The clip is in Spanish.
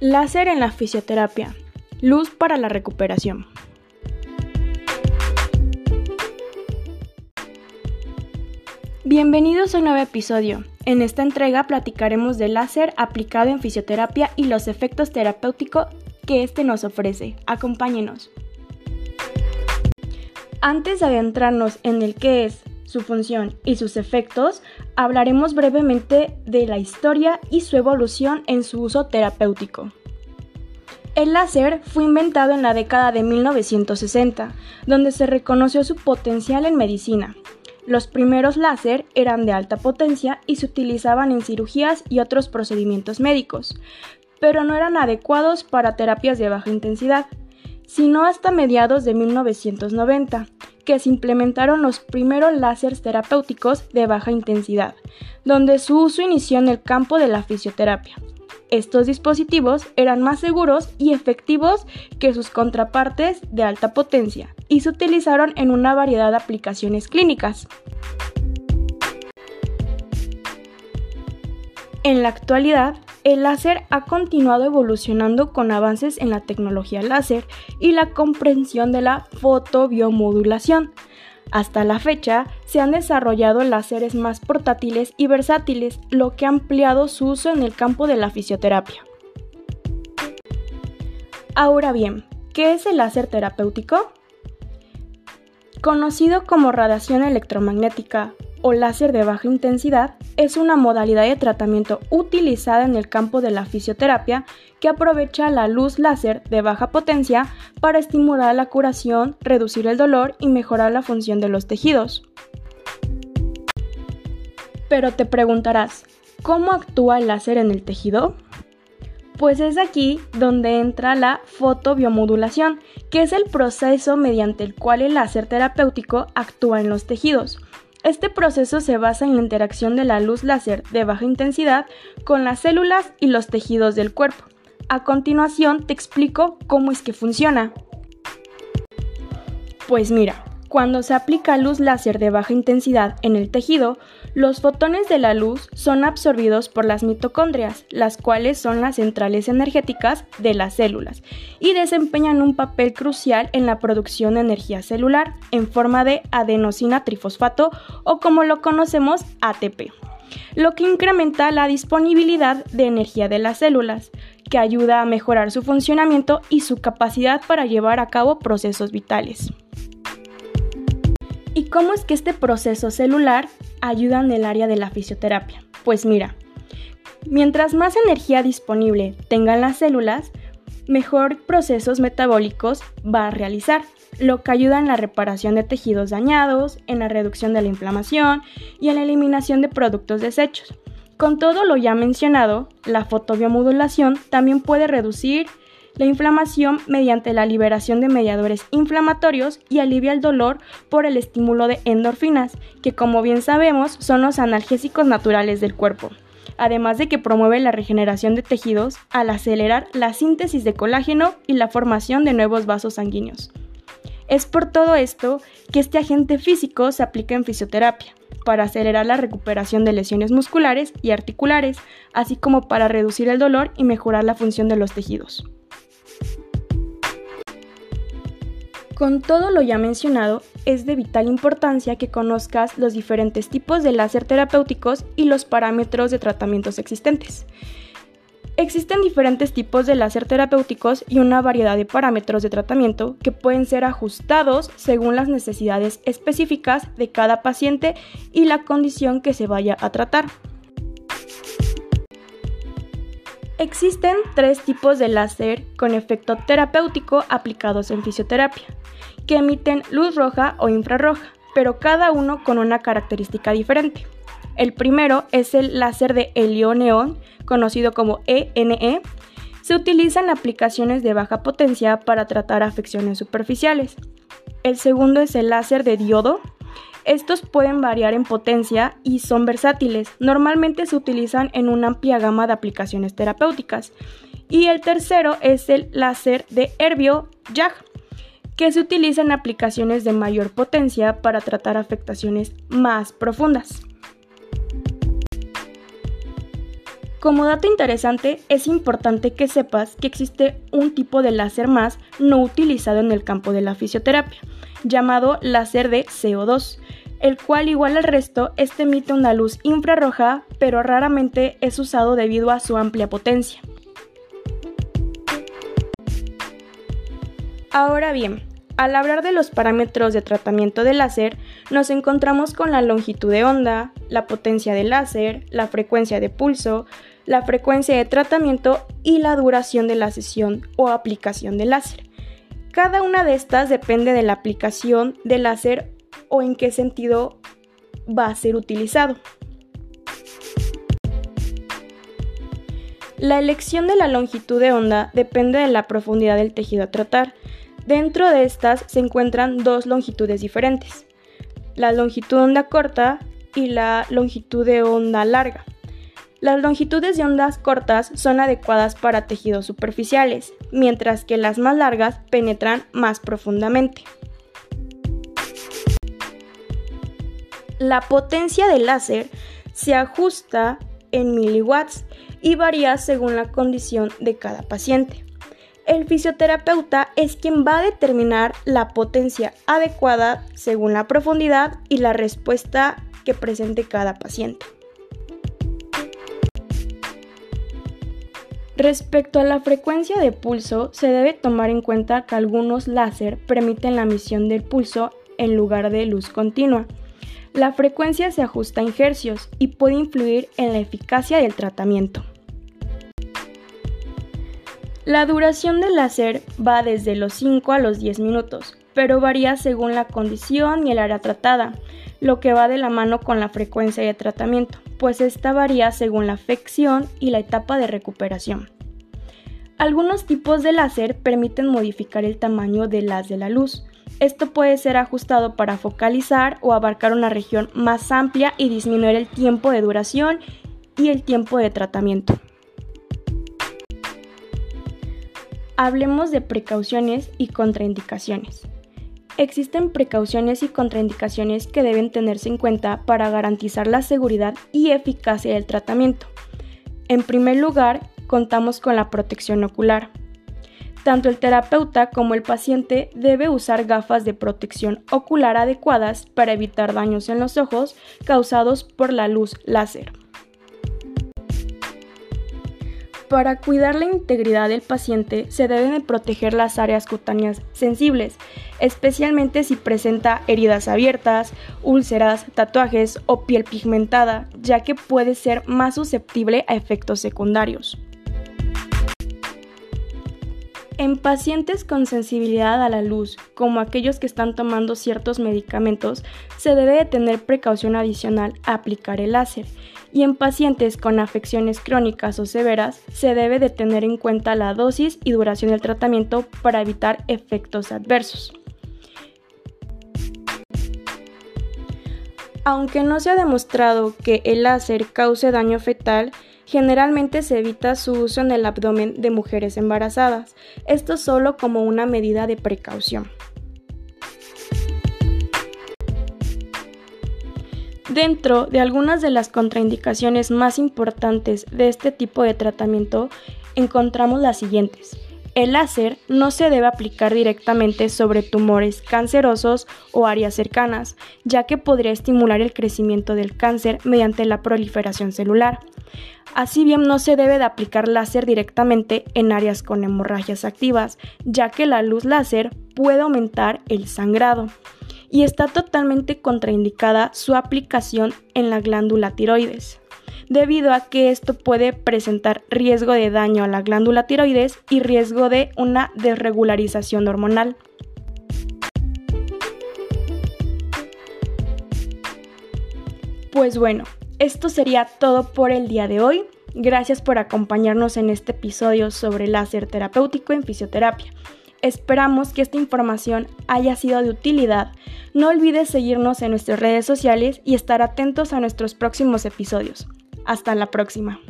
Láser en la fisioterapia. Luz para la recuperación. Bienvenidos a un nuevo episodio. En esta entrega platicaremos del láser aplicado en fisioterapia y los efectos terapéuticos que este nos ofrece. Acompáñenos. Antes de adentrarnos en el qué es, su función y sus efectos, hablaremos brevemente de la historia y su evolución en su uso terapéutico. El láser fue inventado en la década de 1960, donde se reconoció su potencial en medicina. Los primeros láser eran de alta potencia y se utilizaban en cirugías y otros procedimientos médicos, pero no eran adecuados para terapias de baja intensidad, sino hasta mediados de 1990, que se implementaron los primeros láseres terapéuticos de baja intensidad, donde su uso inició en el campo de la fisioterapia. Estos dispositivos eran más seguros y efectivos que sus contrapartes de alta potencia y se utilizaron en una variedad de aplicaciones clínicas. En la actualidad, el láser ha continuado evolucionando con avances en la tecnología láser y la comprensión de la fotobiomodulación. Hasta la fecha, se han desarrollado láseres más portátiles y versátiles, lo que ha ampliado su uso en el campo de la fisioterapia. Ahora bien, ¿qué es el láser terapéutico? Conocido como radiación electromagnética o láser de baja intensidad es una modalidad de tratamiento utilizada en el campo de la fisioterapia que aprovecha la luz láser de baja potencia para estimular la curación, reducir el dolor y mejorar la función de los tejidos. Pero te preguntarás, ¿cómo actúa el láser en el tejido? Pues es aquí donde entra la fotobiomodulación, que es el proceso mediante el cual el láser terapéutico actúa en los tejidos. Este proceso se basa en la interacción de la luz láser de baja intensidad con las células y los tejidos del cuerpo. A continuación te explico cómo es que funciona. Pues mira, cuando se aplica luz láser de baja intensidad en el tejido, los fotones de la luz son absorbidos por las mitocondrias, las cuales son las centrales energéticas de las células, y desempeñan un papel crucial en la producción de energía celular en forma de adenosina trifosfato o como lo conocemos ATP, lo que incrementa la disponibilidad de energía de las células, que ayuda a mejorar su funcionamiento y su capacidad para llevar a cabo procesos vitales. ¿Y cómo es que este proceso celular ayuda en el área de la fisioterapia? Pues mira, mientras más energía disponible tengan las células, mejor procesos metabólicos va a realizar, lo que ayuda en la reparación de tejidos dañados, en la reducción de la inflamación y en la eliminación de productos desechos. Con todo lo ya mencionado, la fotobiomodulación también puede reducir la inflamación mediante la liberación de mediadores inflamatorios y alivia el dolor por el estímulo de endorfinas, que como bien sabemos son los analgésicos naturales del cuerpo. Además de que promueve la regeneración de tejidos al acelerar la síntesis de colágeno y la formación de nuevos vasos sanguíneos. Es por todo esto que este agente físico se aplica en fisioterapia, para acelerar la recuperación de lesiones musculares y articulares, así como para reducir el dolor y mejorar la función de los tejidos. Con todo lo ya mencionado, es de vital importancia que conozcas los diferentes tipos de láser terapéuticos y los parámetros de tratamientos existentes. Existen diferentes tipos de láser terapéuticos y una variedad de parámetros de tratamiento que pueden ser ajustados según las necesidades específicas de cada paciente y la condición que se vaya a tratar. Existen tres tipos de láser con efecto terapéutico aplicados en fisioterapia, que emiten luz roja o infrarroja, pero cada uno con una característica diferente. El primero es el láser de helio-neón, conocido como ENE. E. Se utiliza en aplicaciones de baja potencia para tratar afecciones superficiales. El segundo es el láser de diodo, estos pueden variar en potencia y son versátiles. Normalmente se utilizan en una amplia gama de aplicaciones terapéuticas. Y el tercero es el láser de Herbio JAG, que se utiliza en aplicaciones de mayor potencia para tratar afectaciones más profundas. Como dato interesante, es importante que sepas que existe un tipo de láser más no utilizado en el campo de la fisioterapia, llamado láser de CO2, el cual igual al resto, este emite una luz infrarroja, pero raramente es usado debido a su amplia potencia. Ahora bien, al hablar de los parámetros de tratamiento de láser, nos encontramos con la longitud de onda, la potencia del láser, la frecuencia de pulso, la frecuencia de tratamiento y la duración de la sesión o aplicación del láser. Cada una de estas depende de la aplicación del láser o en qué sentido va a ser utilizado. La elección de la longitud de onda depende de la profundidad del tejido a tratar. Dentro de estas se encuentran dos longitudes diferentes, la longitud de onda corta y la longitud de onda larga. Las longitudes de ondas cortas son adecuadas para tejidos superficiales, mientras que las más largas penetran más profundamente. La potencia del láser se ajusta en miliwatts y varía según la condición de cada paciente el fisioterapeuta es quien va a determinar la potencia adecuada según la profundidad y la respuesta que presente cada paciente. Respecto a la frecuencia de pulso, se debe tomar en cuenta que algunos láser permiten la emisión del pulso en lugar de luz continua. La frecuencia se ajusta en hercios y puede influir en la eficacia del tratamiento. La duración del láser va desde los 5 a los 10 minutos, pero varía según la condición y el área tratada, lo que va de la mano con la frecuencia de tratamiento, pues esta varía según la afección y la etapa de recuperación. Algunos tipos de láser permiten modificar el tamaño del haz de la luz. Esto puede ser ajustado para focalizar o abarcar una región más amplia y disminuir el tiempo de duración y el tiempo de tratamiento. Hablemos de precauciones y contraindicaciones. Existen precauciones y contraindicaciones que deben tenerse en cuenta para garantizar la seguridad y eficacia del tratamiento. En primer lugar, contamos con la protección ocular. Tanto el terapeuta como el paciente debe usar gafas de protección ocular adecuadas para evitar daños en los ojos causados por la luz láser. Para cuidar la integridad del paciente se deben proteger las áreas cutáneas sensibles, especialmente si presenta heridas abiertas, úlceras, tatuajes o piel pigmentada, ya que puede ser más susceptible a efectos secundarios. En pacientes con sensibilidad a la luz, como aquellos que están tomando ciertos medicamentos, se debe tener precaución adicional a aplicar el láser, y en pacientes con afecciones crónicas o severas se debe de tener en cuenta la dosis y duración del tratamiento para evitar efectos adversos. Aunque no se ha demostrado que el láser cause daño fetal, Generalmente se evita su uso en el abdomen de mujeres embarazadas, esto solo como una medida de precaución. Dentro de algunas de las contraindicaciones más importantes de este tipo de tratamiento encontramos las siguientes. El láser no se debe aplicar directamente sobre tumores cancerosos o áreas cercanas, ya que podría estimular el crecimiento del cáncer mediante la proliferación celular. Así bien, no se debe de aplicar láser directamente en áreas con hemorragias activas, ya que la luz láser puede aumentar el sangrado y está totalmente contraindicada su aplicación en la glándula tiroides debido a que esto puede presentar riesgo de daño a la glándula tiroides y riesgo de una desregularización hormonal. Pues bueno, esto sería todo por el día de hoy. Gracias por acompañarnos en este episodio sobre láser terapéutico en fisioterapia. Esperamos que esta información haya sido de utilidad. No olvides seguirnos en nuestras redes sociales y estar atentos a nuestros próximos episodios. Hasta la próxima.